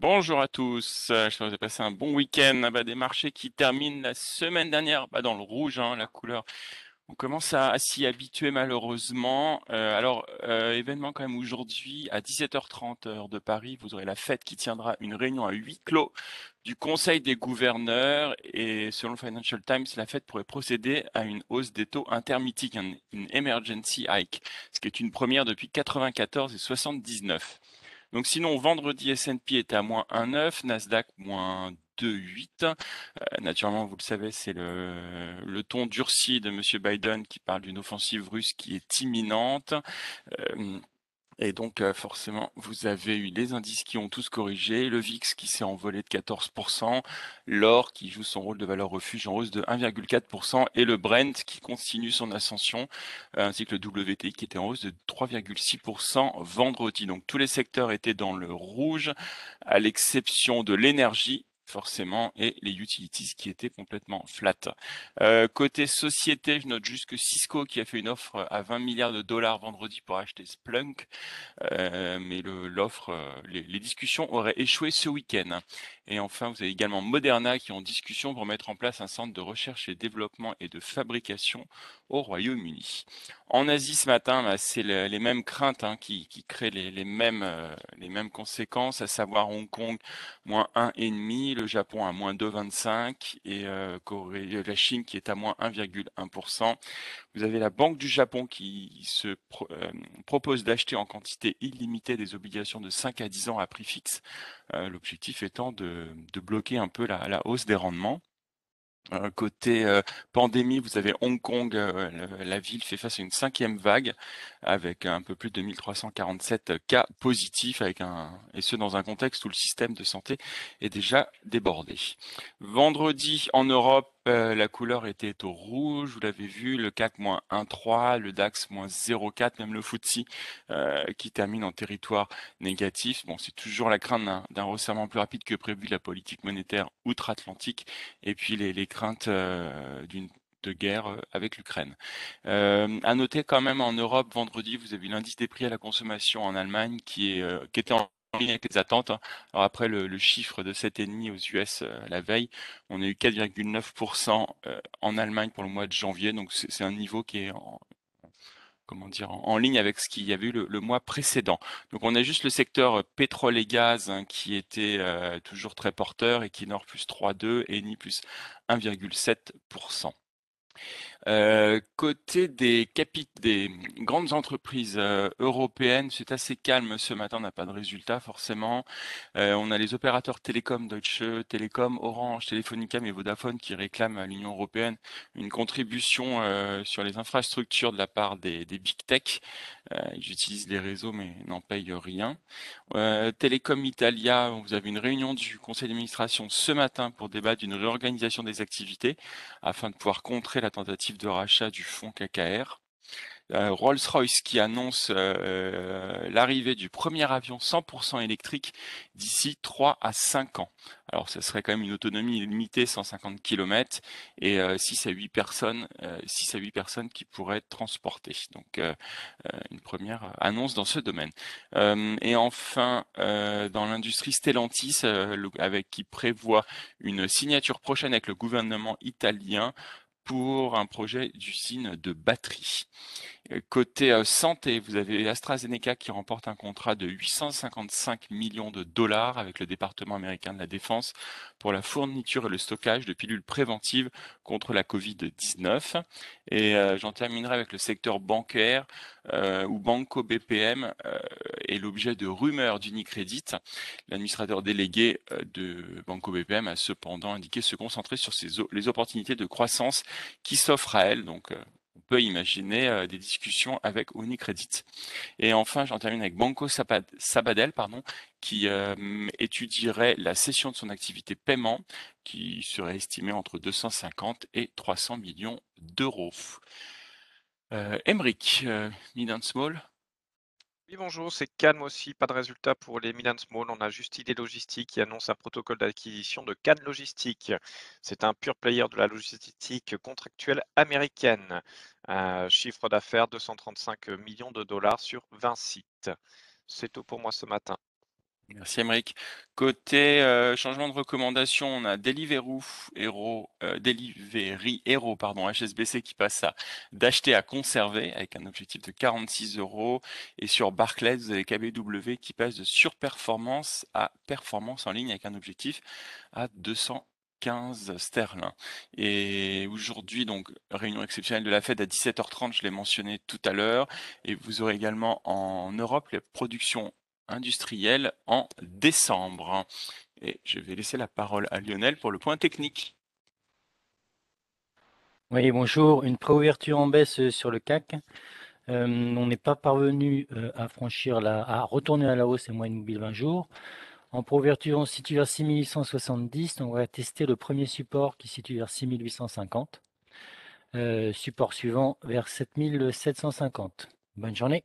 Bonjour à tous, euh, que vous avez passé un bon week-end. Ah bah, des marchés qui terminent la semaine dernière bah, dans le rouge, hein, la couleur. On commence à, s'y habituer malheureusement. Euh, alors, euh, événement quand même aujourd'hui, à 17h30 heure de Paris, vous aurez la fête qui tiendra une réunion à huis clos du Conseil des gouverneurs et selon le Financial Times, la Fed pourrait procéder à une hausse des taux intermittiques, une emergency hike, ce qui est une première depuis 94 et 79. Donc sinon, vendredi, S&P était à moins 1,9, Nasdaq moins 2,8. Euh, naturellement, vous le savez, c'est le, ton durci de M. Biden qui parle d'une offensive russe qui est imminente. Euh, et donc, euh, forcément, vous avez eu les indices qui ont tous corrigé, le VIX qui s'est envolé de 14%, l'or qui joue son rôle de valeur refuge en hausse de 1,4% et le Brent qui continue son ascension, euh, ainsi que le WTI qui était en hausse de 3,6% vendredi. Donc, tous les secteurs étaient dans le rouge, à l'exception de l'énergie forcément, et les utilities qui étaient complètement flat. Euh, côté société, je note juste que Cisco qui a fait une offre à 20 milliards de dollars vendredi pour acheter Splunk, euh, mais l'offre, euh, les, discussions auraient échoué ce week-end. Et enfin, vous avez également Moderna qui est en discussion pour mettre en place un centre de recherche et développement et de fabrication au Royaume-Uni. En Asie ce matin, bah, c'est les mêmes craintes hein, qui, créent les, mêmes, les mêmes conséquences, à savoir Hong Kong moins 1,5, le Japon à moins 2,25 et euh, la Chine qui est à moins 1,1%. Vous avez la Banque du Japon qui se euh, propose d'acheter en quantité illimitée des obligations de 5 à 10 ans à prix fixe, l'objectif étant de, bloquer un peu la hausse des rendements. Euh, côté euh, pandémie, vous avez Hong Kong, euh, la ville fait face à une cinquième vague avec un peu plus de 2347 cas positifs, avec un, et ce dans un contexte où le système de santé est déjà débordé. Vendredi en Europe, euh, la couleur était au rouge, vous l'avez vu, le CAC moins 1,3, le DAX moins 0,4, même le FTSE euh, qui termine en territoire négatif. Bon, c'est toujours la crainte d'un resserrement plus rapide que prévu de la politique monétaire outre-Atlantique et puis les, craintes euh, d'une de guerre avec l'Ukraine. Euh, à noter quand même en Europe, vendredi, vous avez l'indice des prix à la consommation en Allemagne qui, est, qui était en en ligne avec les attentes. Hein. Alors après le, chiffre de 7,5 aux US euh, la veille, on a eu 4,9% euh, en Allemagne pour le mois de janvier. Donc c'est un niveau qui est en, comment dire, en, ligne avec ce qu'il y avait eu le, mois précédent. Donc on a juste le secteur euh, pétrole et gaz hein, qui était toujours très porteur, Equinor plus 3,2 et Eni plus 1,7%. Euh, côté des des grandes entreprises euh, européennes, c'est assez calme ce matin, on n'a pas de résultats forcément. Euh, on a les opérateurs télécom, Deutsche Telekom, Orange, Telefonica et Vodafone qui réclament à l'Union européenne une contribution sur les infrastructures de la part des, des big tech. ils utilisent les réseaux mais n'en payent rien. Telecom Italia, vous avez une réunion du conseil d'administration ce matin pour débattre d'une réorganisation des activités afin de pouvoir contrer la tentative de rachat du fonds KKR. Euh, Rolls-Royce qui annonce euh, l'arrivée du premier avion 100% électrique d'ici 3 à 5 ans. Alors ce serait quand même une autonomie limitée 150 km et 6 euh, à 8 personnes 6 à 8 personnes qui pourraient être transportées. Donc une première annonce dans ce domaine. et enfin dans l'industrie Stellantis avec qui prévoit une signature prochaine avec le gouvernement italien pour un projet d'usine de batterie. Euh, côté euh, santé, vous avez AstraZeneca qui remporte un contrat de 855 millions de dollars avec le département américain de la défense pour la fourniture et le stockage de pilules préventives contre la Covid-19. Et euh, j'en terminerai avec le secteur bancaire où Banco BPM est l'objet de rumeurs d'Unicredit. L'administrateur délégué de Banco BPM a cependant indiqué se concentrer sur les opportunités de croissance qui s'offrent à elle. Peut imaginer euh, des discussions avec Unicredit. Et enfin, j'en termine avec Banco Sabadell, pardon, qui euh, étudierait la cession de son activité paiement, qui serait estimée entre 250 et 300 millions d'euros. Euh, Emric, euh, Mid and Small. Oui, bonjour, c'est calme aussi, pas de résultat pour les Milan Small. On a juste Idée Logistique qui annonce un protocole d'acquisition de Cannes Logistique. C'est un pur player de la logistique contractuelle américaine. Chiffre d'affaires 235 millions de dollars sur 20 sites. C'est tout pour moi ce matin. Merci Émeric. Côté euh, changement de recommandation, on a Deliveroo Hero, euh, Delivery Hero, pardon, HSBC qui passe à d'acheter à conserver avec un objectif de 46 euros. Et sur Barclays, vous avez KBW qui passe de surperformance à performance en ligne avec un objectif à 215 sterling. Et aujourd'hui, donc, réunion exceptionnelle de la Fed à 17h30, je l'ai mentionné tout à l'heure. Et vous aurez également en Europe les productions industrielle en décembre. Et je vais laisser la parole à Lionel pour le point technique. Oui, bonjour. Une préouverture en baisse sur le CAC. Euh, on n'est pas parvenu euh, à franchir la, à retourner à la hausse et moyenne mobile 20 jours. En préouverture, on se situe vers 6870. On va tester le premier support qui se situe vers 6850. Euh, support suivant vers 7750. Bonne journée.